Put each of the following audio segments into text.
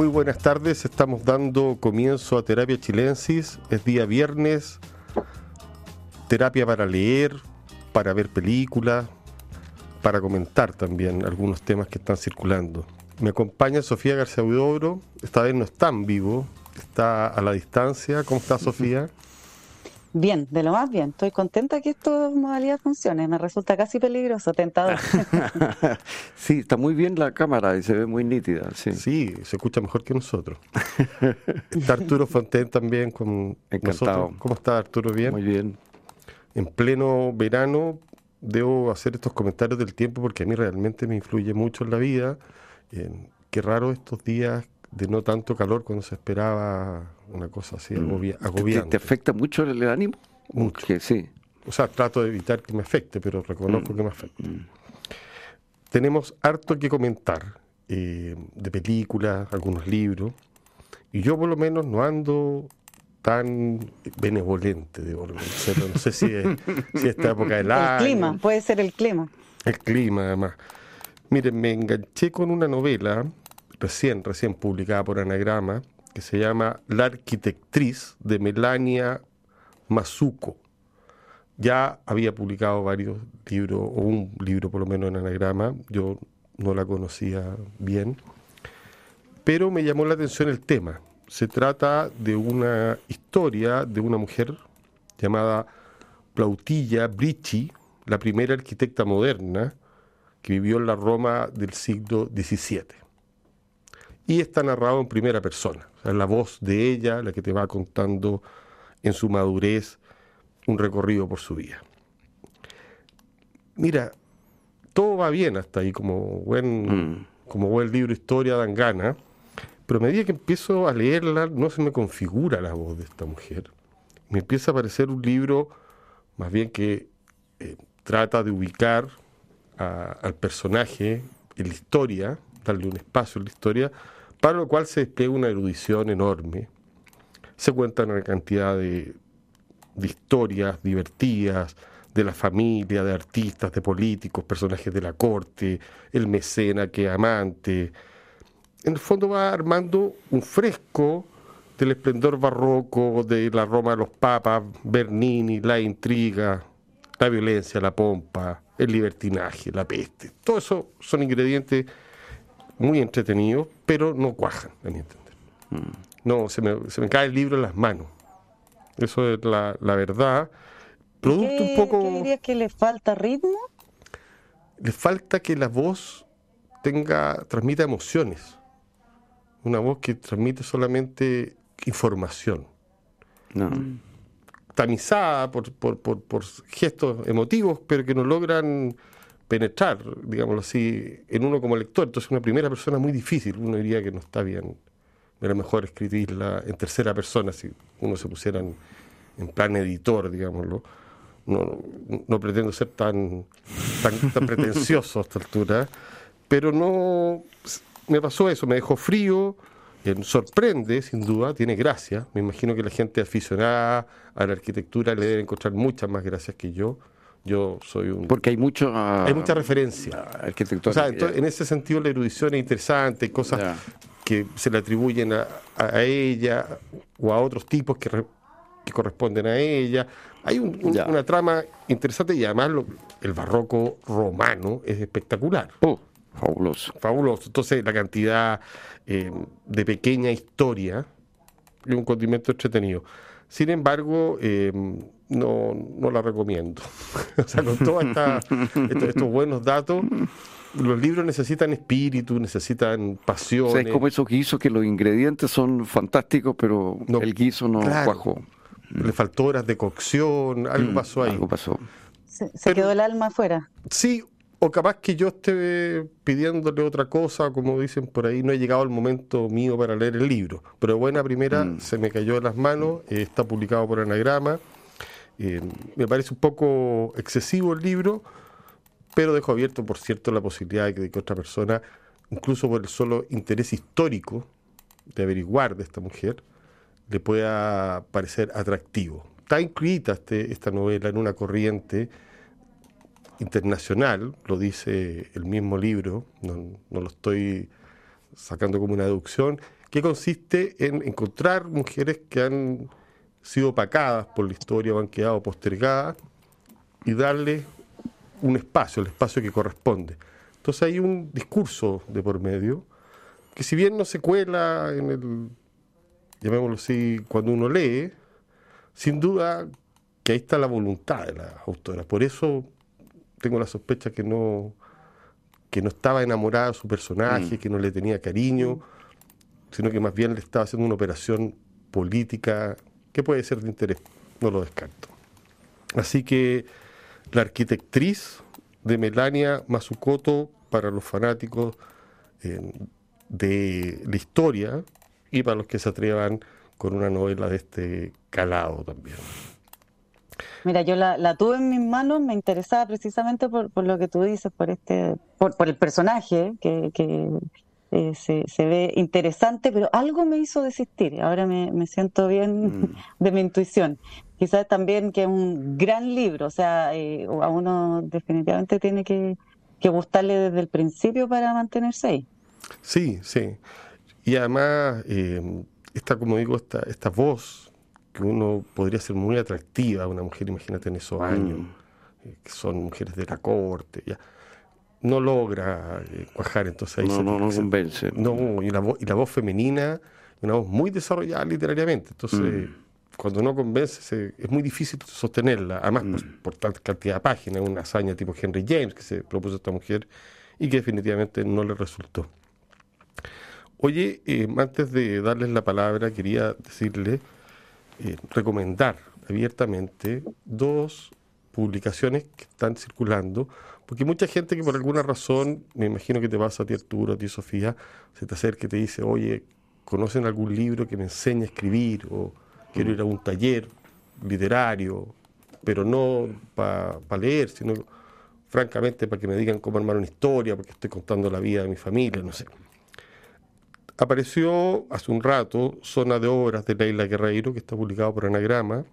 Muy buenas tardes, estamos dando comienzo a Terapia Chilensis. Es día viernes, terapia para leer, para ver películas, para comentar también algunos temas que están circulando. Me acompaña Sofía García Huidobro, esta vez no está en vivo, está a la distancia. ¿Cómo está Sofía? Bien, de lo más bien. Estoy contenta que esta modalidad funcione. Me resulta casi peligroso, tentador. sí, está muy bien la cámara y se ve muy nítida. Sí, sí se escucha mejor que nosotros. está Arturo Fonten también con nosotros. ¿Cómo está Arturo? ¿Bien? Muy bien. En pleno verano debo hacer estos comentarios del tiempo porque a mí realmente me influye mucho en la vida. qué raro estos días de no tanto calor cuando se esperaba una cosa así mm. agobiante. ¿Te, afecta mucho el, ánimo? Mucho. sí. O sea, trato de evitar que me afecte, pero reconozco mm. que me afecta. Mm. Tenemos harto que comentar eh, de películas, algunos libros, y yo por lo menos no ando tan benevolente, de No sé si es, si esta época del año. El clima, puede ser el clima. El clima, además. Miren, me enganché con una novela recién, recién publicada por Anagrama, que se llama La arquitectriz de Melania Mazuco. Ya había publicado varios libros, o un libro por lo menos en Anagrama, yo no la conocía bien, pero me llamó la atención el tema. Se trata de una historia de una mujer llamada Plautilla Brici, la primera arquitecta moderna que vivió en la Roma del siglo XVII y está narrado en primera persona. Es la voz de ella la que te va contando en su madurez un recorrido por su vida. Mira, todo va bien hasta ahí, como buen, mm. como buen libro historia dan gana, pero a medida que empiezo a leerla no se me configura la voz de esta mujer. Me empieza a parecer un libro más bien que eh, trata de ubicar al personaje en la historia, darle un espacio en la historia, para lo cual se despliega una erudición enorme. Se cuentan una cantidad de, historias divertidas, de la familia, de artistas, de políticos, personajes de la corte, el mecena que amante. En el fondo va armando un fresco del esplendor barroco de la Roma de los papas, Bernini, la intriga, la violencia, la pompa, el libertinaje, la peste. Todo eso son ingredientes muy entretenido, pero no cuajan, a mi entender. No, se me, se me cae el libro en las manos. Eso es la, la verdad. Producto un poco. ¿Qué dirías que le falta ritmo? Le falta que la voz tenga, transmita emociones. Una voz que transmite solamente información. No. Tamizada por, por, por, por gestos emotivos, pero que no logran penetrar, digámoslo así, en uno como lector. Entonces, una primera persona muy difícil. Uno diría que no está bien. Era mejor escribirla en tercera persona si uno se pusiera en, plan editor, digámoslo. No, no, pretendo ser tan, tan, pretencioso a esta altura, pero no. Me pasó eso, me dejó frío, eh, sorprende, sin duda, tiene gracia. Me imagino que la gente aficionada a la arquitectura le debe encontrar muchas más gracias que yo yo soy un... Porque hay mucho... hay mucha referencia. Arquitectura. O sea, en ese sentido la erudición es interesante, hay cosas que se le atribuyen a, ella o a otros tipos que, que corresponden a ella. Hay una trama interesante y además el barroco romano es espectacular. Oh, fabuloso. Fabuloso. Entonces la cantidad eh, de pequeña historia y un condimento entretenido. Sin embargo, eh, no, no la recomiendo. o sea, con todos estos, buenos datos, los libros necesitan espíritu, necesitan pasión. es como eso hizo que los ingredientes son fantásticos, pero el guiso no cuajó. Le faltó horas de cocción, algo mm, pasó ahí. Algo pasó. Se, quedó el alma afuera. Sí, o capaz que yo esté pidiéndole otra cosa, como dicen por ahí, no he llegado el momento mío para leer el libro. Pero buena primera, mm. se me cayó de las manos, eh, está publicado por Anagrama. Eh, me parece un poco excesivo el libro, pero dejo abierto, por cierto, la posibilidad de que, otra persona, incluso por el solo interés histórico de averiguar de esta mujer, le pueda parecer atractivo. Está incluida este, esta novela en una corriente internacional, lo dice el mismo libro, no, lo estoy sacando como una deducción, que consiste en encontrar mujeres que han sido opacadas por la historia o han quedado postergadas y darle un espacio, el espacio que corresponde. Entonces hay un discurso de por medio que si bien no se cuela en el, llamémoslo así, cuando uno lee, sin duda que ahí está la voluntad de la autora. Por eso tengo la sospecha que no, que no estaba enamorada de su personaje, mm. que no le tenía cariño, sino que más bien le estaba haciendo una operación política que puede ser de interés, no lo descarto. Así que la arquitectriz de Melania Masukoto para los fanáticos eh, de la historia y para los que se atrevan con una novela de este calado también. Mira, yo la, tuve en mis manos, me interesaba precisamente por, lo que tú dices, por este, por, el personaje que, eh, se, ve interesante, pero algo me hizo desistir. Ahora me, siento bien mm. de mi intuición. Quizás también que es un gran libro, o sea, eh, a uno definitivamente tiene que, gustarle desde el principio para mantenerse ahí. Sí, sí. Y además, eh, esta, como digo, esta, esta voz que uno podría ser muy atractiva a una mujer, imagínate en esos mm. años, eh, que son mujeres de la corte, ya no logra eh, cuajar, entonces ahí no, no, no convence. No, y la, voz, y la voz femenina, una voz muy desarrollada literariamente, entonces mm. cuando no convence es muy difícil sostenerla, además pues, mm. por tanta cantidad de páginas, una hazaña tipo Henry James que se propuso a esta mujer y que definitivamente no le resultó. Oye, eh, antes de darles la palabra, quería decirle eh, recomendar abiertamente dos publicaciones que están circulando, porque mucha gente que por alguna razón, me imagino que te vas a ti Arturo, a ti Sofía, se te acerca y te dice, oye, ¿conocen algún libro que me enseñe a escribir? O quiero ir a un taller literario, pero no para leer, sino francamente para que me digan cómo armar una historia, porque estoy contando la vida de mi familia, no sé. Apareció hace un rato Zona de Obras de Leila Guerreiro, que está publicado por Anagrama,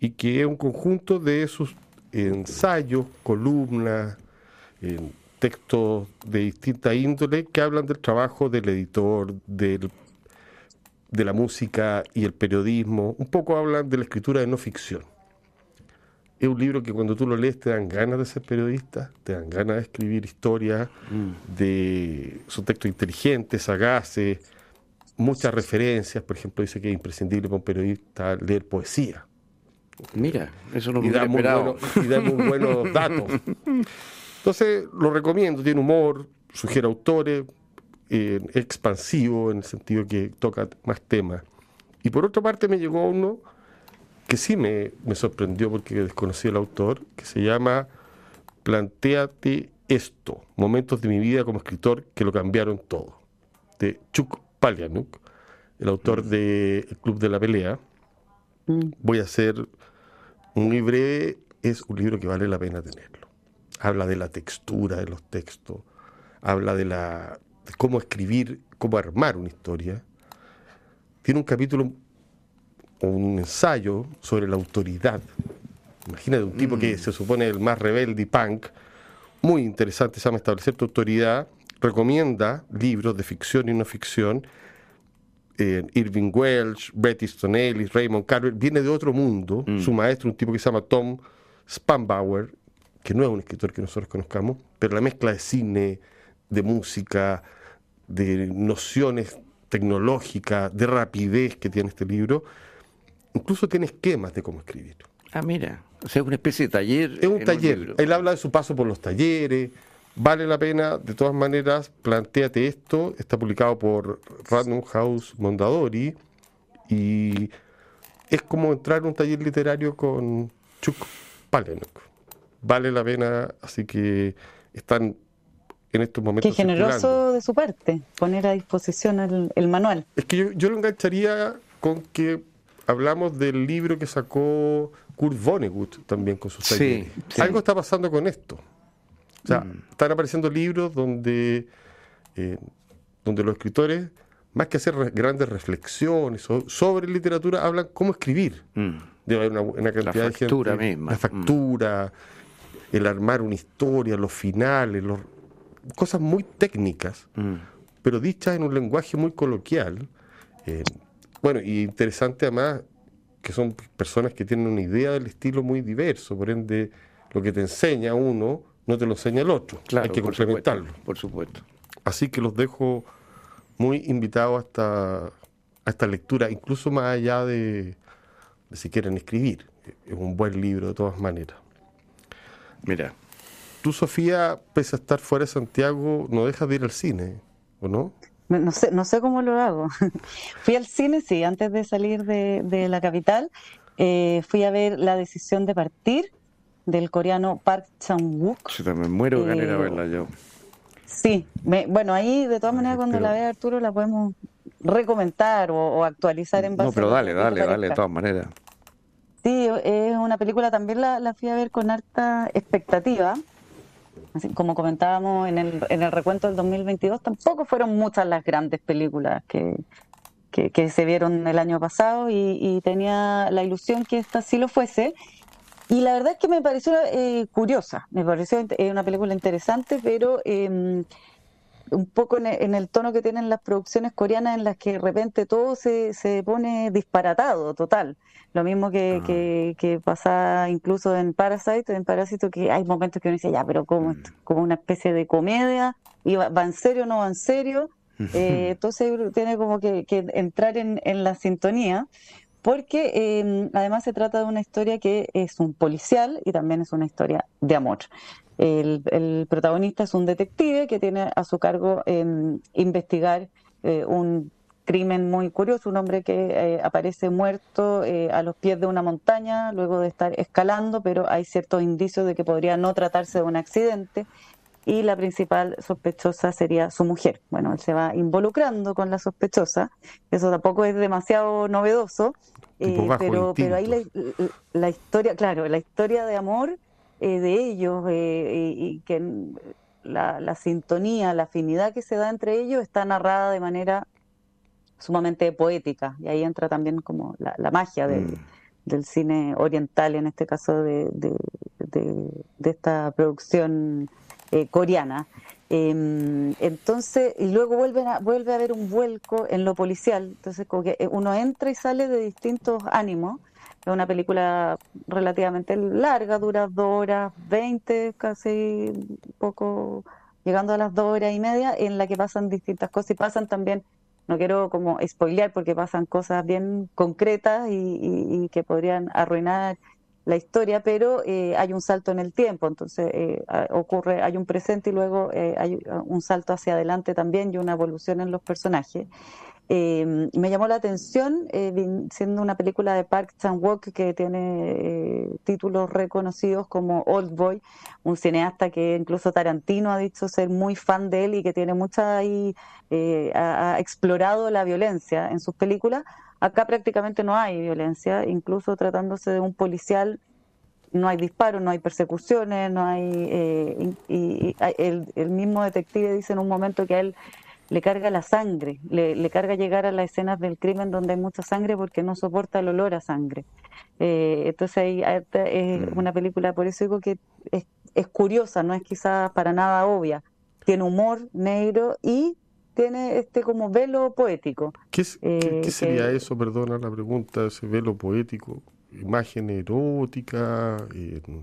y que es un conjunto de sus ensayos, columnas, textos de distinta índole que hablan del trabajo del editor, de la música y el periodismo. Un poco hablan de la escritura de no ficción es un libro que cuando tú lo lees te dan ganas de ser periodista, te dan ganas de escribir historias, mm. de son textos inteligentes, sagaces, muchas referencias, por ejemplo, dice que es imprescindible para un periodista leer poesía. Mira, eso no me y da, muy y da muy buenos datos. Entonces, lo recomiendo, tiene humor, sugiere autores, eh, expansivo en el sentido que toca más temas. Y por otra parte me llegó uno que sí me, sorprendió porque desconocí el autor, que se llama Plantéate esto, momentos de mi vida como escritor que lo cambiaron todo, de Chuck Palahniuk, el autor de El Club de la Pelea. Mm. Voy a hacer muy breve, es un libro que vale la pena tenerlo. Habla de la textura de los textos, habla de, la, de cómo escribir, cómo armar una historia. Tiene un capítulo un ensayo sobre la autoridad. Imagínate un tipo que mm. se supone el más rebelde y punk, muy interesante, se llama Establecer tu autoridad, recomienda libros de ficción y no ficción. Eh, Irving Welsh, Bret Easton Ellis, Raymond Carver, viene de otro mundo. Mm. Su maestro, un tipo que se llama Tom Spanbauer, que no es un escritor que nosotros conozcamos, pero la mezcla de cine, de música, de nociones tecnológicas, de rapidez que tiene este libro, Incluso tiene esquemas de cómo escribir. Ah, mira, o sea, es una especie de taller. Es un taller. Él habla de su paso por los talleres. Vale la pena, de todas maneras, planteate esto. Está publicado por Random House Mondadori y es como entrar en un taller literario con Chuck Palahniuk. Vale la pena, así que están en estos momentos. Qué generoso de su parte poner a disposición el, el manual. Es que yo, yo lo engancharía con que hablamos del libro que sacó Kurt Vonnegut también con sus talleres. Algo está pasando con esto. O sea, mm. están apareciendo libros donde, eh, donde los escritores, más que hacer grandes reflexiones sobre literatura, hablan cómo escribir. Mm. Debe haber una, cantidad de factura Misma. La factura, el armar una historia, los finales, cosas muy técnicas. pero dichas en un lenguaje muy coloquial. Eh, bueno, y interesante además que son personas que tienen una idea del estilo muy diverso, por ende lo que te enseña uno no te lo enseña el otro, hay que complementarlo. por supuesto. Así que los dejo muy invitados a esta, a esta lectura, incluso más allá de, de si quieren escribir. Es un buen libro de todas maneras. Mira. Tú, Sofía, pese a estar fuera de Santiago, no dejas de ir al cine, ¿o no? No sé, no sé cómo lo hago. fui al cine, sí, antes de salir de, la capital. Eh, fui a ver La decisión de partir del coreano Park Chan-wook. Sí, me muero de eh, verla yo. Sí, bueno, ahí de todas maneras cuando la vea Arturo la podemos recomendar o, actualizar en base No, pero dale, dale, dale, de todas maneras. Sí, es una película, también la, la fui a ver con harta expectativa como comentábamos en el, en el recuento del 2022, tampoco fueron muchas las grandes películas que, se vieron el año pasado y, tenía la ilusión que esta sí lo fuese. Y la verdad es que me pareció eh, curiosa, me pareció una película interesante, pero em, un poco en el, tono que tienen las producciones coreanas en las que de repente todo se pone disparatado, total. Lo mismo que, ah. que, que, pasa incluso en Parasite, en Parásito, que hay momentos que uno dice, ya, pero como, mm. como una especie de comedia, y va, en serio o no va en serio. Eh, entonces tiene como que, que entrar en, en, la sintonía, porque em, además se trata de una historia que es un policial y también es una historia de amor. El, el protagonista es un detective que tiene a su cargo investigar eh, un crimen muy curioso, un hombre que eh, aparece muerto eh, a los pies de una montaña luego de estar escalando, pero hay ciertos indicios de que podría no tratarse de un accidente y la principal sospechosa sería su mujer. Bueno, él se va involucrando con la sospechosa, eso tampoco es demasiado novedoso, eh, pero, pero ahí la, historia, claro, la historia de amor de ellos y, que la, la sintonía, la afinidad que se da entre ellos está narrada de manera sumamente poética, y ahí entra también como la, magia mm. del cine oriental, en este caso de, de, esta producción eh, coreana. Em, entonces, y luego vuelve a, vuelve a haber un vuelco en lo policial, entonces como que uno entra y sale de distintos ánimos. Es una película relativamente larga, dura dos horas veinte, casi poco, llegando a las dos horas y media, en la que pasan distintas cosas y pasan también no quiero como spoilear porque pasan cosas bien concretas y, que podrían arruinar la historia, pero eh, hay un salto en el tiempo, entonces eh, ocurre, hay un presente y luego eh, hay un salto hacia adelante también y una evolución en los personajes. Eh, me llamó la atención, eh, siendo una película de Park Chan-wook que tiene eh, títulos reconocidos como Old Boy, un cineasta que incluso Tarantino ha dicho ser muy fan de él y que tiene mucha ahí, ha, explorado la violencia en sus películas. Acá prácticamente no hay violencia, incluso tratándose de un policial no hay disparos, no hay persecuciones, no hay... y, el, el, mismo detective dice en un momento que él le carga la sangre, le, carga llegar a las escenas del crimen donde hay mucha sangre porque no soporta el olor a sangre. Eh, entonces ahí es mm. una película, por eso digo que es, es curiosa, no es quizás para nada obvia. Tiene humor negro y tiene este como velo poético. ¿Qué, eh, sería eso, perdona la pregunta, ese velo poético? Imagen erótica,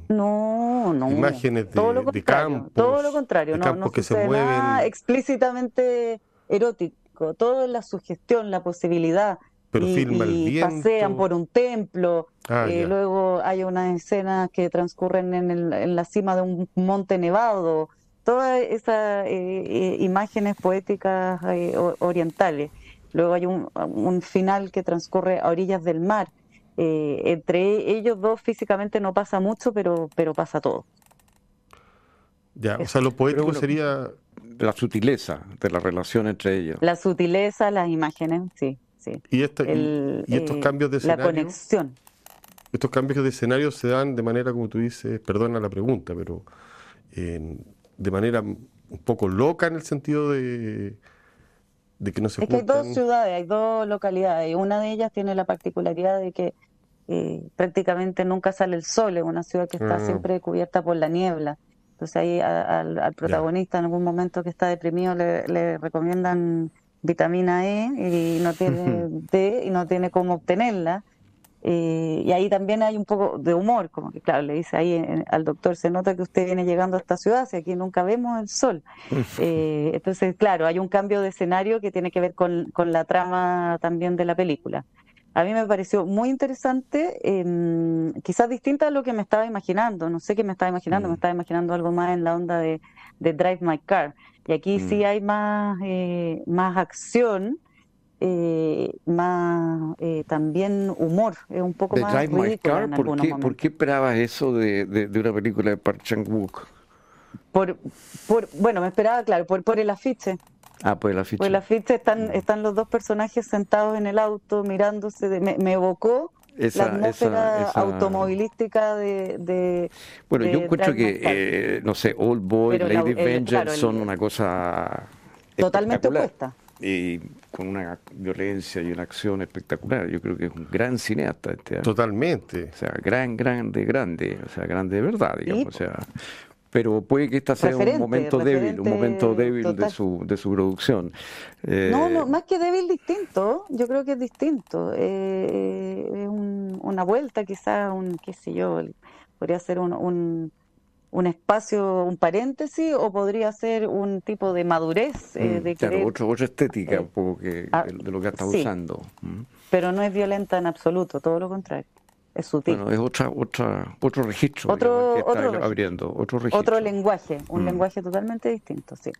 no, no, imágenes de, todo lo campos, todo lo contrario, no, no que se mueven. nada explícitamente erótico, todo es la sugestión, la posibilidad. Pero y, pasean por un templo, ah, eh, luego hay unas escenas que transcurren en, el, en, la cima de un monte nevado, todas esas eh, eh, imágenes poéticas orientales. Luego hay un, un final que transcurre a orillas del mar eh, entre ellos dos físicamente no pasa mucho, pero, pero pasa todo. Ya, o sea, lo poético sería... La sutileza de la relación entre ellos. La sutileza, las imágenes, sí, sí. Y, estos eh, cambios de escenario... La conexión. Estos cambios de escenario se dan de manera, como tú dices, perdona la pregunta, pero de manera un poco loca en el sentido de, de que no se Es que hay dos ciudades, hay dos localidades, y una de ellas tiene la particularidad de que prácticamente nunca sale el sol, es una ciudad que está mm. siempre cubierta por la niebla. Entonces ahí al, protagonista en algún momento que está deprimido le, recomiendan vitamina E y no tiene D y no tiene cómo obtenerla. Eh, y ahí también hay un poco de humor, como que claro, le dice ahí al doctor, se nota que usted viene llegando a esta ciudad, si aquí nunca vemos el sol. Eh, entonces, claro, hay un cambio de escenario que tiene que ver con, con la trama también de la película a mí me pareció muy interesante, em, quizás distinta a lo que me estaba imaginando. No sé qué me estaba imaginando, me mm. estaba imaginando algo más en la onda de, Drive My Car. Y aquí sí mm. hay más, eh, más acción, eh, más eh, también humor, es un poco más Drive My Car, ¿por qué, ¿por qué, esperabas eso de, de, una película de Park Chan-wook? Por, por, bueno, me esperaba, claro, por, por el afiche. Ah, pues la ficha. Pues la ficha están, mm. están los dos personajes sentados en el auto mirándose, me, evocó la atmósfera automovilística de, Bueno, yo encuentro que, eh, no sé, Old Boy, Lady Vengeance son una cosa totalmente opuesta. Y con una violencia y una acción espectacular. Yo creo que es un gran cineasta este. Totalmente. O sea, gran, grande, grande. O sea, grande de verdad, digamos. O sea, pero puede que esta sea un momento débil, un momento débil de su, de su producción. no, no, eh, más que débil, distinto. Yo creo que es distinto. Eh, es una vuelta, quizás, un, qué sé yo, podría ser un, un, espacio, un paréntesis, o podría ser un tipo de madurez. Eh, mm, de claro, otra estética un poco que, ah, de lo que está usando. Mm. Pero no es violenta en absoluto, todo lo contrario es sutil. Bueno, es otra, otra, otro registro otro, que está abriendo, otro registro. Otro lenguaje, un mm. lenguaje totalmente distinto, sí.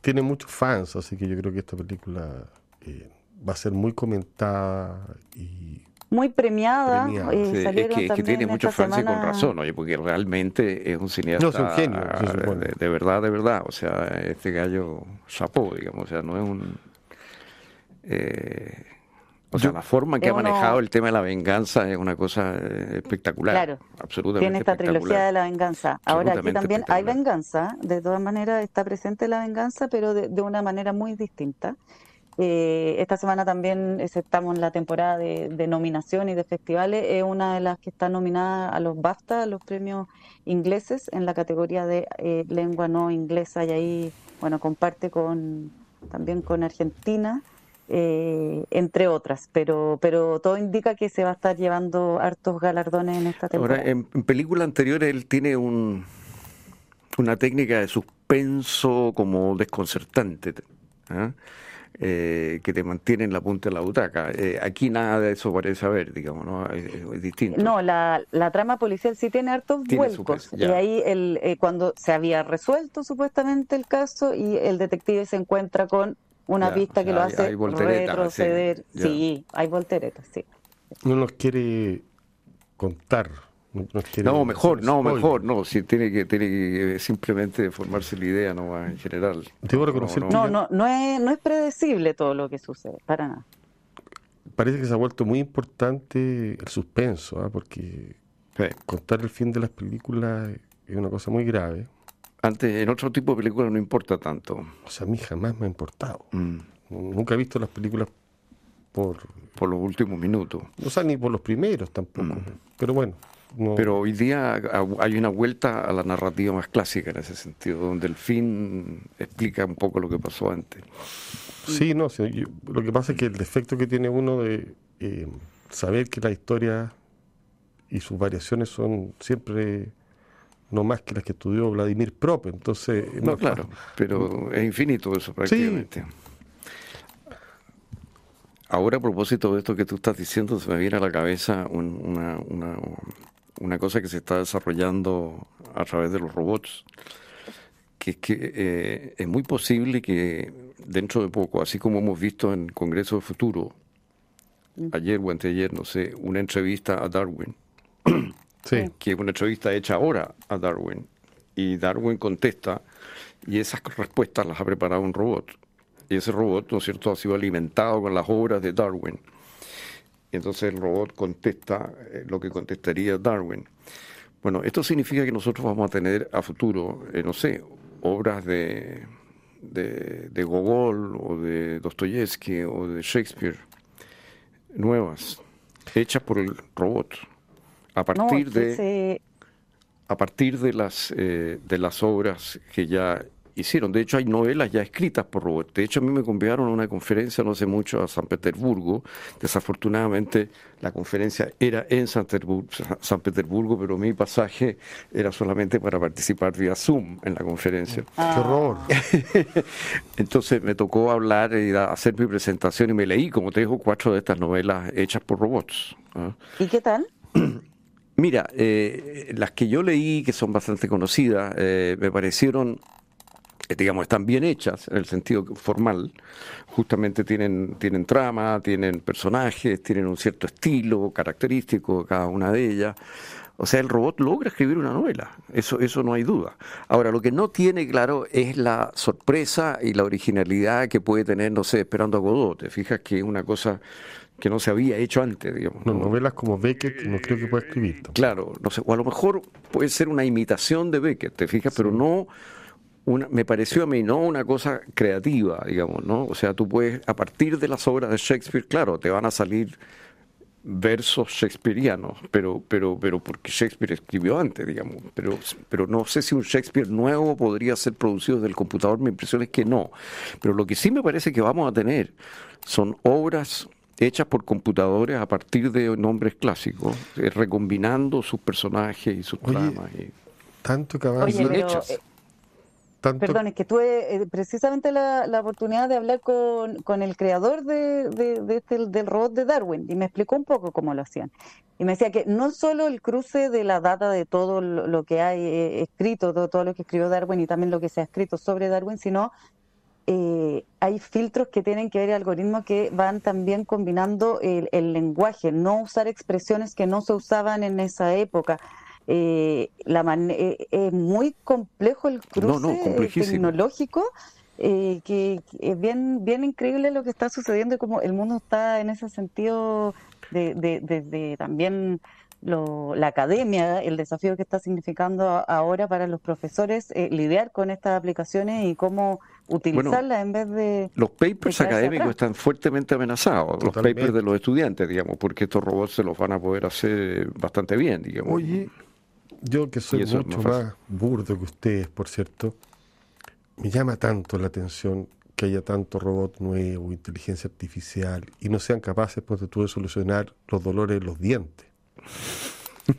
tiene muchos fans, así que yo creo que esta película eh, va a ser muy comentada y muy premiada. Eh, es, que, tiene muchos fans y con razón, oye, porque realmente es un cineasta. No, es un genio, de, verdad, de verdad. O sea, este gallo chapó, digamos, o sea, no es un. Eh, o sea, la forma en que ha manejado el tema de la venganza es una cosa espectacular. Claro. Absolutamente. Tiene esta trilogía de la venganza. Ahora aquí también hay venganza, de todas maneras está presente la venganza, pero de, una manera muy distinta. Eh, esta semana también estamos en la temporada de, nominación y de festivales. Es una de las que está nominada a los BAFTA, a los premios ingleses, en la categoría de eh, lengua no inglesa. Y ahí, bueno, comparte con también con Argentina eh, entre otras, pero, pero todo indica que se va a estar llevando hartos galardones en esta temporada. Ahora, en, películas anteriores él tiene un, una técnica de suspenso como desconcertante. ¿ah? Eh, que te mantiene en la punta de la butaca. Eh, aquí nada de eso parece haber, digamos, ¿no? Es, distinto. No, la, la, trama policial sí tiene hartos vuelcos. Y ahí el, cuando se había resuelto supuestamente el caso y el detective se encuentra con una pista que lo hace retroceder. Sí, hay volteretas, sí. No nos quiere contar. No, mejor, no, mejor, no, si tiene que, tiene que simplemente formarse la idea, no en general. Debo reconocer no, no, no, es, no es predecible todo lo que sucede, para nada. Parece que se ha vuelto muy importante el suspenso, ¿ah? porque contar el fin de las películas es una cosa muy grave. Antes, en otro tipo de películas no importa tanto. O sea, a mí jamás me ha importado. Mm. Nunca he visto las películas por... Por los últimos minutos. O sea, ni por los primeros tampoco. Mm. Pero bueno. Pero hoy día hay una vuelta a la narrativa más clásica en ese sentido, donde el fin explica un poco lo que pasó antes. Sí, no, lo que pasa es que el defecto que tiene uno de eh, saber que la historia y sus variaciones son siempre no más que las que estudió Vladimir Prop. Entonces, no, claro, pero es infinito eso prácticamente. Ahora, a propósito de esto que tú estás diciendo, se me viene a la cabeza una, una, una, cosa que se está desarrollando a través de los robots, que es que eh, es muy posible que dentro de poco, así como hemos visto en Congreso de Futuro, mm. ayer o anteayer, no sé, una entrevista a Darwin, que es una entrevista hecha ahora a Darwin. Y Darwin contesta, y esas respuestas las ha preparado un robot. Y ese robot, ¿no es cierto?, ha sido alimentado con las obras de Darwin. Y entonces el robot contesta eh, lo que contestaría Darwin. Bueno, esto significa que nosotros vamos a tener a futuro, eh, no sé, obras de, de, de Gogol o de Dostoyevsky o de Shakespeare nuevas, hechas por el robot a partir de... a partir de las, eh, de las obras que ya hicieron. De hecho, hay novelas ya escritas por robots. De hecho, a mí me convidaron a una conferencia no hace mucho a San Petersburgo. Desafortunadamente, la conferencia era en San Petersburgo, pero mi pasaje era solamente para participar vía Zoom en la conferencia. ¡Qué horror! Entonces me tocó hablar y hacer mi presentación y me leí como te digo cuatro de estas novelas hechas por robots. ¿ah? ¿Y qué tal? Mira, eh, las que yo leí, que son bastante conocidas, eh, me parecieron digamos, están bien hechas en el sentido formal, justamente tienen, tienen trama, tienen personajes, tienen un cierto estilo característico cada una de ellas. O sea, el robot logra escribir una novela, eso, eso no hay duda. Ahora, lo que no tiene claro es la sorpresa y la originalidad que puede tener, no sé, Esperando a Godot. Te fijas que es una cosa que no se había hecho antes, digamos. No, novelas como Beckett no creo que pueda escribir. Claro, no sé, o a lo mejor puede ser una imitación de Beckett, te fijas, pero no me pareció a mí no una cosa creativa, digamos, ¿no? O sea, tú puedes, a partir de las obras de Shakespeare, claro, te van a salir versos shakespearianos, pero, pero, pero porque Shakespeare escribió antes, digamos, pero, pero no sé si un Shakespeare nuevo podría ser producido desde el computador, mi impresión es que no. Pero lo que sí me parece que vamos a tener son obras hechas por computadores a partir de nombres clásicos, eh, recombinando sus personajes y sus tramas. Y... Tanto que van hechas. Eh, Perdón, es que tuve eh, precisamente la, oportunidad de hablar con, el creador de, este, del robot de Darwin y me explicó un poco cómo lo hacían. Y me decía que no solo el cruce de la data de todo lo, que hay eh, escrito, todo, todo, lo que escribió Darwin y también lo que se ha escrito sobre Darwin, sino eh, hay filtros que tienen que ver el algoritmo que van también combinando el, el lenguaje, no usar expresiones que no se usaban en esa época eh, la eh, es muy complejo el cruce tecnológico. Eh, que es bien, bien increíble lo que está sucediendo y como el mundo está en ese sentido de, también la academia, el desafío que está significando ahora para los profesores lidiar con estas aplicaciones y cómo utilizarlas en vez de... Los papers académicos están fuertemente amenazados, los papers de los estudiantes, digamos, porque estos robots se los van a poder hacer bastante bien, digamos. Oye, yo que soy mucho más, burdo que ustedes, por cierto, me llama tanto la atención que haya tanto robot nuevo, inteligencia artificial, y no sean capaces, pues, de solucionar los dolores de los dientes.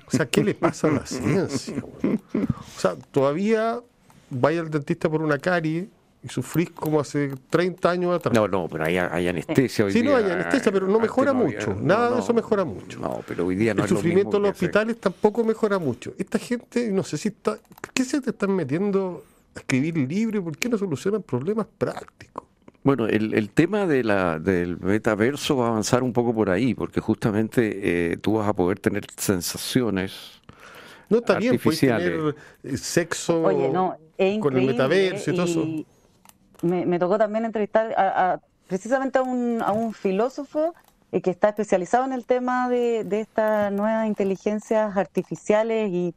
O sea, ¿qué le pasa a la ciencia? O sea, todavía vaya al dentista por una carie y sufrís como hace 30 años atrás. No, no, pero hay, hay anestesia hoy sí, no hay anestesia, pero no mejora mucho. Nada de eso mejora mucho. No, pero hoy día no El sufrimiento en los hospitales tampoco mejora mucho. Esta gente, no sé si está. ¿Qué se te están metiendo a escribir libros? ¿Por qué no solucionan problemas prácticos? Bueno, el, el tema de la, del metaverso va a avanzar un poco por ahí, porque justamente eh, tú vas a poder tener sensaciones. No, está bien, puedes tener eh, sexo con el metaverso y todo eso me, tocó también entrevistar a, precisamente a un, a un filósofo eh, que está especializado en el tema de, de estas nuevas inteligencias artificiales y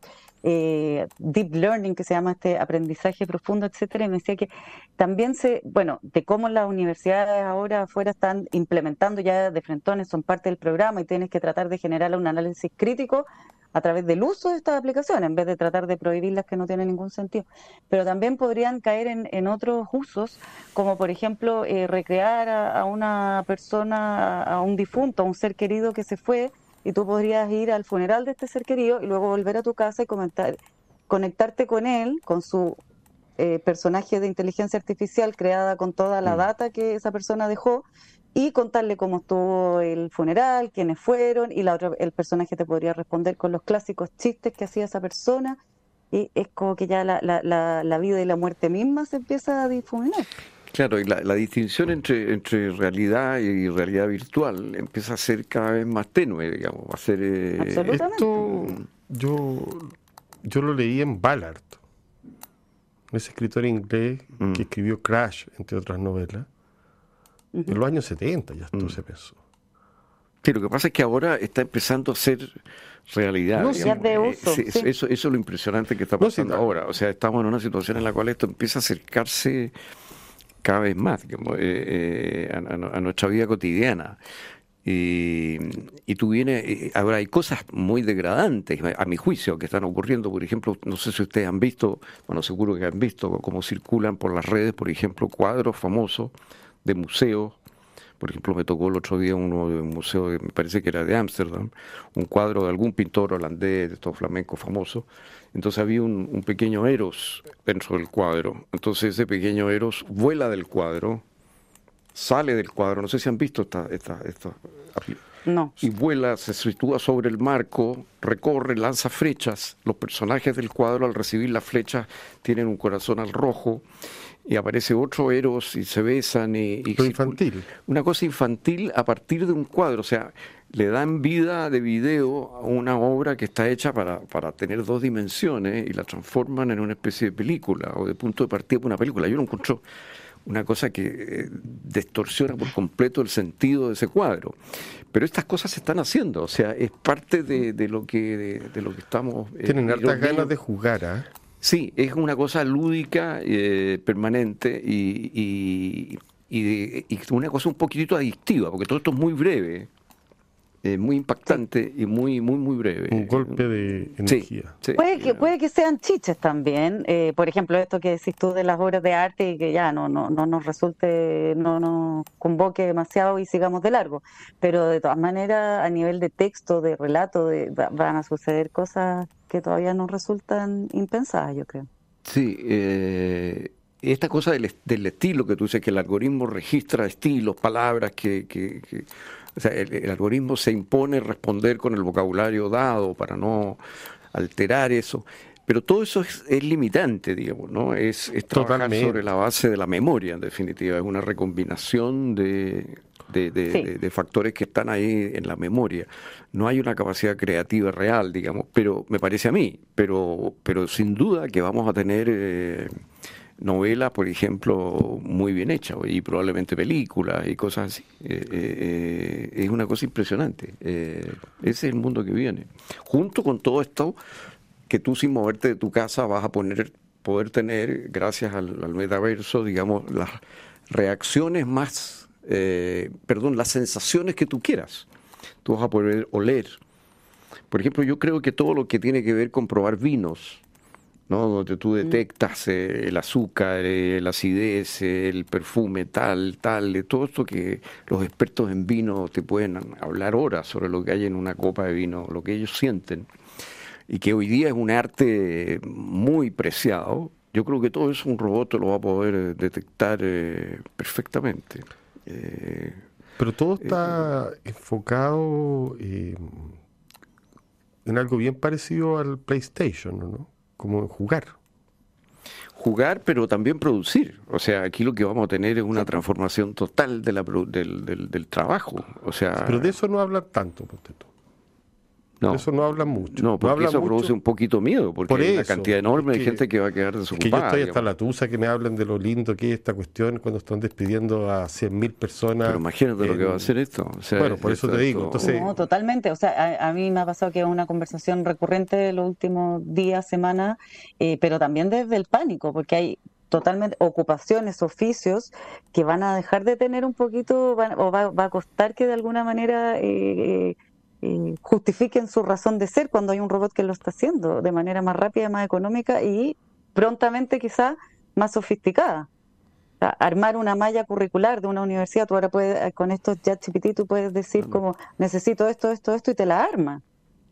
eh, deep learning, que se llama este aprendizaje profundo, etcétera, y me decía que también se, bueno, de cómo las universidades ahora afuera están implementando ya de frentones, son parte del programa y tienes que tratar de generar un análisis crítico a través del uso de estas aplicaciones, en vez de tratar de prohibirlas que no tienen ningún sentido. Pero también podrían caer en, otros usos, como por ejemplo eh, recrear a, una persona, a un difunto, a un ser querido que se fue, y tú podrías ir al funeral de este ser querido y luego volver a tu casa y comentar, conectarte con él, con su eh, personaje de inteligencia artificial creada con toda la mm. data que esa persona dejó y contarle cómo estuvo el funeral, quiénes fueron, y la otra, el personaje te podría responder con los clásicos chistes que hacía esa persona, y es como que ya la, la, la, vida y la muerte misma se empieza a difuminar. Claro, y la, distinción entre, entre realidad y realidad virtual empieza a ser cada vez más tenue, digamos, va a ser... Eh, esto yo, yo lo leí en Ballard, ese escritor inglés mm. que escribió Crash, entre otras novelas, en los años 70 ya esto mm. se pensó. Sí, lo que pasa es que ahora está empezando a ser realidad. No, de eh, uso, Eso, es lo impresionante que está pasando ahora. O sea, estamos en una situación en la cual esto empieza a acercarse cada vez más eh, eh, a, nuestra vida cotidiana. Y, y tú vienes, ahora hay cosas muy degradantes, a mi juicio, que están ocurriendo. Por ejemplo, no sé si ustedes han visto, bueno, seguro que han visto cómo circulan por las redes, por ejemplo, cuadros famosos de museos. Por ejemplo, me tocó el otro día uno de un museo, me parece que era de Ámsterdam, un cuadro de algún pintor holandés, de estos flamencos famosos. Entonces había un, un pequeño Eros dentro del cuadro. Entonces ese pequeño Eros vuela del cuadro, sale del cuadro, no sé si han visto esta, esta, esta no. y vuela, se sitúa sobre el marco, recorre, lanza flechas. Los personajes del cuadro al recibir las flechas tienen un corazón al rojo y aparece otro Eros y se besan y, y infantil. Una cosa infantil a partir de un cuadro, o sea, le dan vida de video a una obra que está hecha para, para tener dos dimensiones y la transforman en una especie de película o de punto de partida para una película. Yo lo encuentro una cosa que eh, distorsiona por completo el sentido de ese cuadro. Pero estas cosas se están haciendo, o sea, es parte de, de lo que de, lo que estamos. Eh, Tienen hartas ganas de jugar, ¿ah? Sí, es una cosa lúdica, eh, permanente y, y, y, y, una cosa un poquitito adictiva, porque todo esto es muy breve. Eh, muy impactante y muy, muy, muy breve. Un golpe de energía. puede, que, puede que sean chiches también. Eh, por ejemplo, esto que decís tú de las obras de arte y que ya no, no, no nos resulte, no nos convoque demasiado y sigamos de largo. Pero de todas maneras, a nivel de texto, de relato, de, van a suceder cosas que todavía nos resultan impensadas, yo creo. Sí, eh, esta cosa del, del, estilo que tú dices, que el algoritmo registra estilos, palabras que, que, que o sea, el, algoritmo se impone responder con el vocabulario dado para no alterar eso. Pero todo eso es, limitante, digamos, ¿no? Es, es trabajar sobre la base de la memoria, en definitiva. Es una recombinación de, de, de, factores que están ahí en la memoria. No hay una capacidad creativa real, digamos, pero me parece a mí. Pero, pero sin duda que vamos a tener... Eh, novelas, por ejemplo, muy bien hechas, y probablemente películas y cosas así. Eh, eh, eh, es una cosa impresionante. ese es el mundo que viene. Junto con todo esto, que tú sin moverte de tu casa vas a poner, poder tener, gracias al, al metaverso, digamos, las reacciones más, perdón, las sensaciones que tú quieras. Tú vas a poder oler. Por ejemplo, yo creo que todo lo que tiene que ver con probar vinos, ¿no? donde tú detectas eh, el azúcar, eh, la acidez, el perfume, tal, tal, de todo esto que los expertos en vino te pueden hablar horas sobre lo que hay en una copa de vino, lo que ellos sienten, y que hoy día es un arte muy preciado. Yo creo que todo eso un robot lo va a poder eh, detectar perfectamente. Pero todo está enfocado en algo bien parecido al PlayStation, ¿no? Como jugar. Jugar, pero también producir. O sea, aquí lo que vamos a tener es una transformación total de la, del, del, del, trabajo. O sea, pero de eso no hablan tanto, ponte. No. eso no hablan mucho. No, porque eso produce un poquito miedo, porque hay una cantidad enorme de gente que va a quedar desocupada. que yo estoy hasta la tusa que me hablen de lo lindo que es esta cuestión cuando están despidiendo a 100.000 personas. Pero imagínate lo que va a hacer esto. bueno, por eso te digo. Entonces... No, totalmente. O sea, a, mí me ha pasado que es una conversación recurrente los últimos días, semanas, eh, pero también desde el pánico, porque hay totalmente ocupaciones, oficios que van a dejar de tener un poquito, o va, va, a costar que de alguna manera eh, eh eh, justifiquen su razón de ser cuando hay un robot que lo está haciendo de manera más rápida, más económica y prontamente quizá más sofisticada. armar una malla curricular de una universidad, tú ahora puedes, eh, con estos ChatGPT, tú puedes decir como, necesito esto, esto, esto, y te la arma.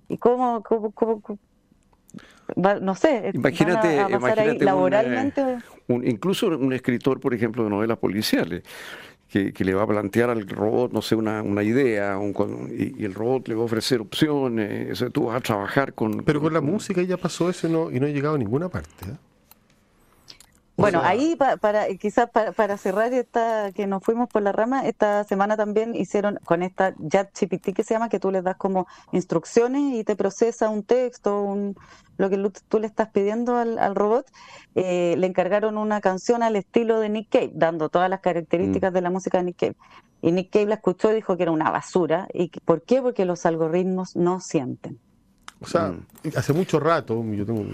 ¿Y cómo, cómo, cómo, no sé, imagínate, imagínate laboralmente. Un, incluso un escritor, por ejemplo, de novelas policiales, que, le va a plantear al robot, no sé, una, una idea, y, el robot le va a ofrecer opciones, eso tú vas a trabajar con... Pero con, la música ya pasó eso y no, y no ha llegado a ninguna parte. ¿eh? Bueno, ahí para quizás para, cerrar esta que nos fuimos por la rama, esta semana también hicieron con esta ChatGPT que se llama que tú le das como instrucciones y te procesa un texto, un, lo que tú le estás pidiendo al, robot. Eh, le encargaron una canción al estilo de Nick Cave, dando todas las características mm. de la música de Nick Cave. Y Nick Cave la escuchó y dijo que era una basura. ¿Y por qué? Porque los algoritmos no sienten. O sea, mm. hace mucho rato yo tengo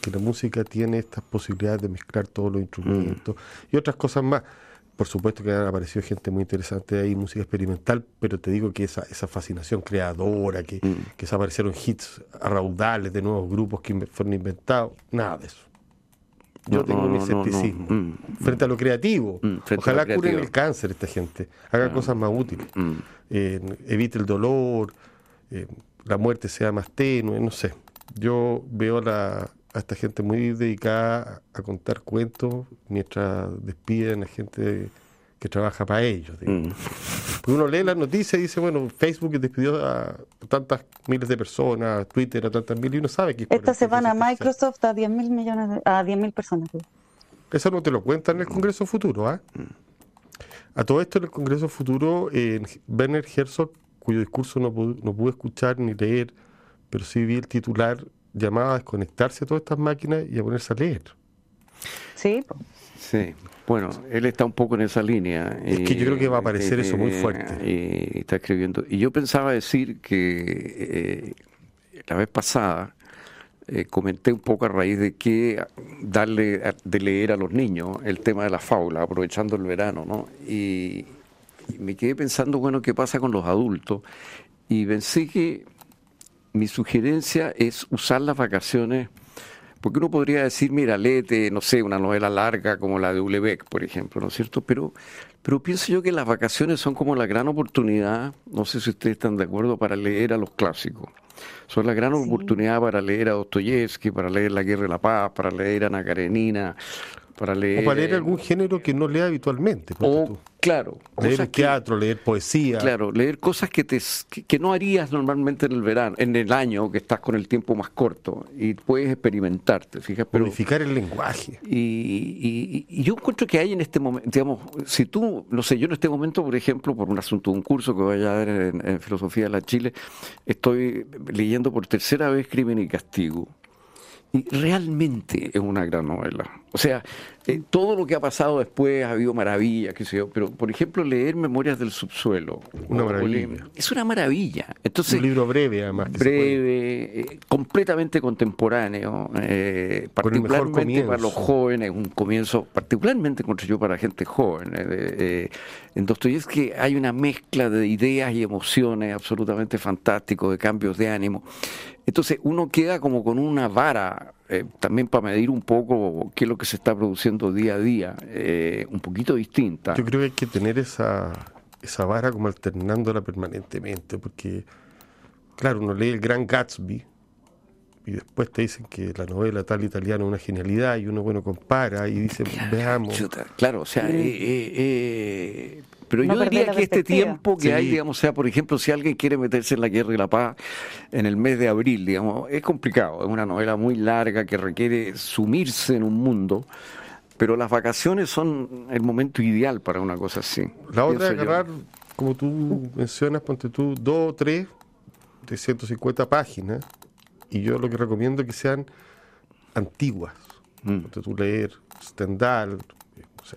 que, la música tiene estas posibilidades de mezclar todos los instrumentos y otras cosas más. por supuesto que han aparecido gente muy interesante ahí, música experimental, pero te digo que esa, esa fascinación creadora, que, mm. que aparecieron hits raudales de nuevos grupos que fueron inventados, nada de eso. Yo tengo mi escepticismo. Mm. frente a lo creativo. Mm, Ojalá curen el cáncer esta gente. Hagan cosas más útiles. evite el dolor. Eh, la muerte sea más tenue. No sé. Yo veo la, a esta gente muy dedicada a contar cuentos mientras despiden a gente que trabaja para ellos. Mm. Porque uno lee las noticias y dice, bueno, Facebook despidió a tantas miles de personas, Twitter a tantas miles, y uno sabe que... Esta semana Microsoft a 10 mil millones, a 10 mil personas. Eso no te lo cuentan en el Congreso Futuro, ¿ah? A todo esto en el Congreso Futuro, eh, Werner Herzog, cuyo discurso no, no pude escuchar ni leer, pero sí vi el titular, llamaba a desconectarse de todas estas máquinas y a ponerse a leer. Sí. Sí. Bueno, él está un poco en esa línea. Es que yo creo que va a aparecer eso muy fuerte. Y está escribiendo. Y yo pensaba decir que eh, la vez pasada eh, comenté un poco a raíz de que darle de leer a los niños el tema de la faula, aprovechando el verano, ¿no? Y me quedé pensando, bueno, ¿qué pasa con los adultos? Y pensé que mi sugerencia es usar las vacaciones porque uno podría decir, mira, léete, no sé, una novela larga como la de Ulebeck, por ejemplo, ¿no es cierto? Pero, pero pienso yo que las vacaciones son como la gran oportunidad, no sé si ustedes están de acuerdo, para leer a los clásicos. Son la gran oportunidad para leer a Dostoyevsky, para leer La Guerra de la Paz, para leer a Ana Karenina, para leer... O para leer algún género que no lea habitualmente. O, claro. Leer teatro, leer poesía. Claro, leer cosas que, te, que, no harías normalmente en el verano, en el año, que estás con el tiempo más corto y puedes experimentarte, fijas. Pero, el lenguaje. Y, y, yo encuentro que hay en este momento, digamos, si tú, no sé, yo en este momento, por ejemplo, por un asunto, un curso que voy a dar en Filosofía de la Chile, estoy leyendo por tercera vez Crimen y Castigo y realmente es una gran novela. O sea, eh, todo lo que ha pasado después ha habido maravillas, qué sé yo, pero por ejemplo leer Memorias del Subsuelo. Una maravilla. es una maravilla. Entonces, un libro breve además. breve, eh, completamente contemporáneo, eh, particularmente para los jóvenes, un comienzo particularmente construido para gente joven. en Dostoyevsky hay una mezcla de ideas y emociones absolutamente fantástico, de cambios de ánimo. Entonces uno queda como con una vara eh, también para medir un poco qué es lo que se está produciendo día a día, eh, un poquito distinta. Yo creo que hay que tener esa, esa vara como alternándola permanentemente, porque, claro, uno lee el Gran Gatsby y después te dicen que la novela tal italiana es una genialidad y uno, bueno, compara y dice, veamos. claro, o sea, eh, pero yo diría que este tiempo que hay, digamos, sea, por ejemplo, si alguien quiere meterse en la guerra y la paz en el mes de abril, digamos, es complicado. Es una novela muy larga que requiere sumirse en un mundo. Pero las vacaciones son el momento ideal para una cosa así. La otra es agarrar, como tú mencionas, ponte tú, dos o tres de 150 páginas. Y yo lo que recomiendo es que sean antiguas. Mm. Tú leer Stendhal,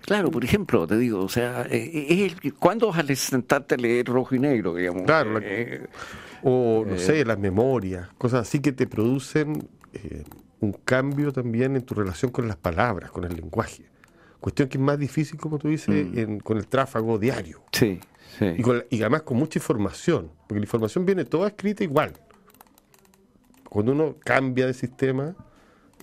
Claro, por ejemplo, te digo, o sea, eh, eh, ¿cuándo vas a sentarte a leer rojo y negro, digamos? Claro, eh, o no sé, las memorias, cosas así que te producen un cambio también en tu relación con las palabras, con el lenguaje. Cuestión que es más difícil, como tú dices, mm. con el tráfago diario. Sí, sí. Y, y además con mucha información, porque la información viene toda escrita igual. Cuando uno cambia de sistema,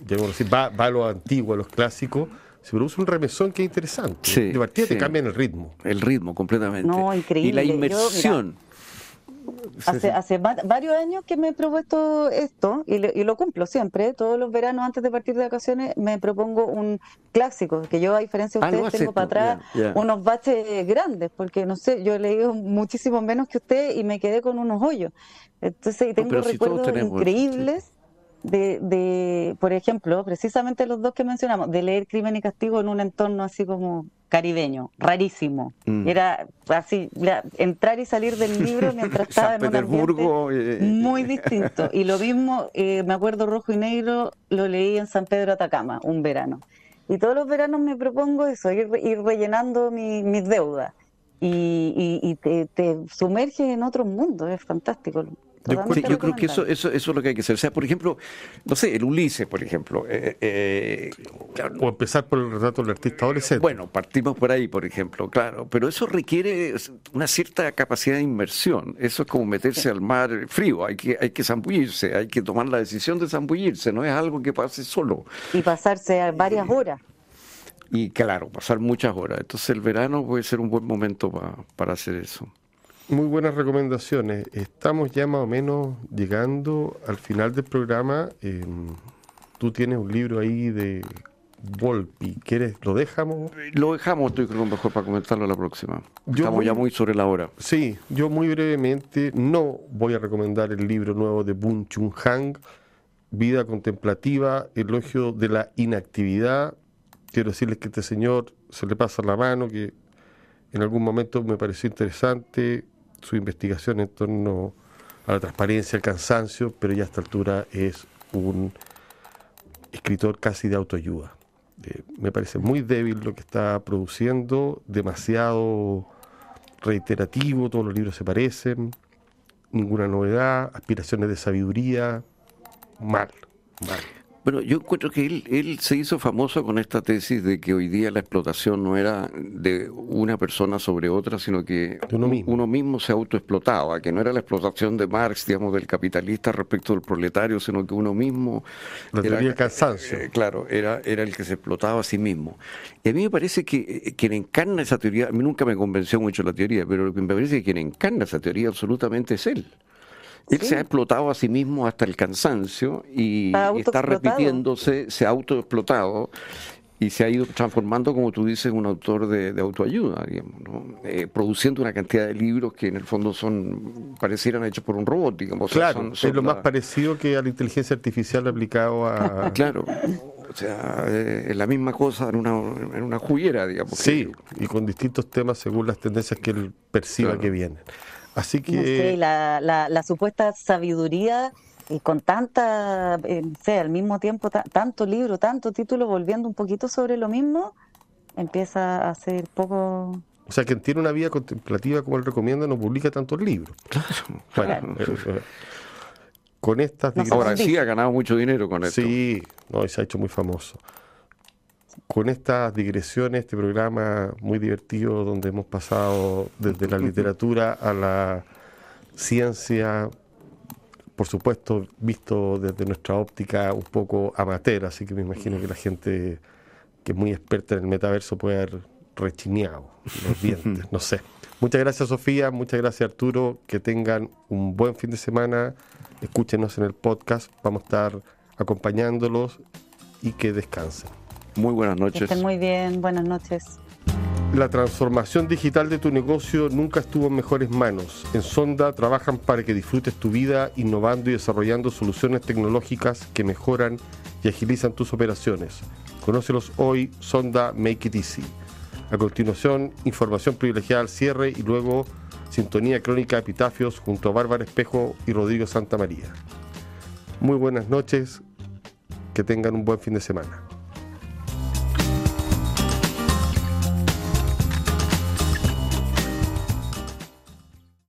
ya decir, va, va a lo antiguo, a los clásicos, se produce un remesón que es interesante. Sí, de partida te cambian el ritmo. El ritmo, completamente. No, increíble. Y la inmersión. Hace, hace varios años que me he propuesto esto y, lo cumplo siempre. Todos los veranos antes de partir de vacaciones me propongo un clásico, que yo a diferencia de ah, ustedes tengo para atrás unos baches grandes, porque no sé, yo he leído muchísimo menos que usted y me quedé con unos hoyos. Entonces, tengo recuerdos increíbles de, de, por ejemplo, precisamente los dos que mencionamos, de leer Crimen y Castigo en un entorno así como caribeño, rarísimo. Mm. Era así, entrar y salir del libro mientras estaba en un ambiente muy distinto. Y lo mismo, eh, me acuerdo rojo y negro, lo leí en San Pedro Atacama, un verano. Y todos los veranos me propongo eso, ir, ir rellenando mis deudas. Y, y, te, te sumerges en otro mundo, es fantástico. Yo, creo que eso, eso, eso es lo que hay que hacer. O sea, por ejemplo, no sé, el Ulises, por ejemplo. Eh, eh, o empezar por el retrato del artista adolescente. Bueno, partimos por ahí, por ejemplo, claro. Pero eso requiere una cierta capacidad de inmersión. Eso es como meterse al mar frío. Hay que, hay que zambullirse, hay que tomar la decisión de zambullirse. No es algo que pase solo. Y pasarse varias horas. Y claro, pasar muchas horas. Entonces el verano puede ser un buen momento para hacer eso. Muy buenas recomendaciones. Estamos ya más o menos llegando al final del programa. Em, tú tienes un libro ahí de Volpi. ¿Quieres? ¿Lo dejamos? Lo dejamos, estoy creo mejor para comentarlo la próxima. Estamos ya muy sobre la hora. Sí, yo muy brevemente no voy a recomendar el libro nuevo de Boon Chun Hang, Vida Contemplativa, Elogio de la Inactividad. Quiero decirles que este señor se le pasa la mano, que en algún momento me pareció interesante, su investigación en torno a la transparencia, el cansancio, pero ya a esta altura es un escritor casi de autoayuda. Eh, me parece muy débil lo que está produciendo, demasiado reiterativo, todos los libros se parecen, ninguna novedad, aspiraciones de sabiduría, mal, mal. Bueno, yo encuentro que él, él se hizo famoso con esta tesis de que hoy día la explotación no era de una persona sobre otra, sino que uno mismo, se autoexplotaba, que no era la explotación de Marx, digamos, del capitalista respecto del proletario, sino que uno mismo... La teoría del cansancio. Eh, claro, era, era el que se explotaba a sí mismo. Y a mí me parece que eh, quien encarna esa teoría, a mí nunca me convenció mucho la teoría, pero lo que me parece que quien encarna esa teoría absolutamente es él. Él se ha explotado a sí mismo hasta el cansancio y está repitiéndose, se ha autoexplotado y se ha ido transformando, como tú dices, en un autor de, autoayuda, eh, produciendo una cantidad de libros que en el fondo son parecieran hechos por un robot, digamos. Claro, es lo más parecido que a la inteligencia artificial aplicado a... claro, o sea, eh, es la misma cosa en una, en una juguera, digamos. Sí, y con distintos temas según las tendencias que él perciba que vienen. Así que... la, la, supuesta sabiduría y con tanta, eh, sé, al mismo tiempo, tanto libro, tanto título, volviendo un poquito sobre lo mismo, empieza a ser poco... O sea, quien tiene una vida contemplativa como él recomienda no publica tantos libros. Claro. Eh, eh, con estas... Ahora sí ha ganado mucho dinero con esto. Sí, no, y se ha hecho muy famoso con estas digresiones, este programa muy divertido donde hemos pasado desde la literatura a la ciencia, por supuesto visto desde nuestra óptica un poco amateur, así que me imagino que la gente que es muy experta en el metaverso puede haber rechineado los dientes, no sé. Muchas gracias Sofía, muchas gracias Arturo, que tengan un buen fin de semana, escúchenos en el podcast, vamos a estar acompañándolos y que descansen. Muy buenas noches. estén muy bien, buenas noches. La transformación digital de tu negocio nunca estuvo en mejores manos. En Sonda trabajan para que disfrutes tu vida innovando y desarrollando soluciones tecnológicas que mejoran y agilizan tus operaciones. Conócelos hoy, Sonda Make It Easy. A continuación, información privilegiada al cierre y luego sintonía crónica de epitafios junto a Bárbara Espejo y Rodrigo Santa María. Muy buenas noches, que tengan un buen fin de semana.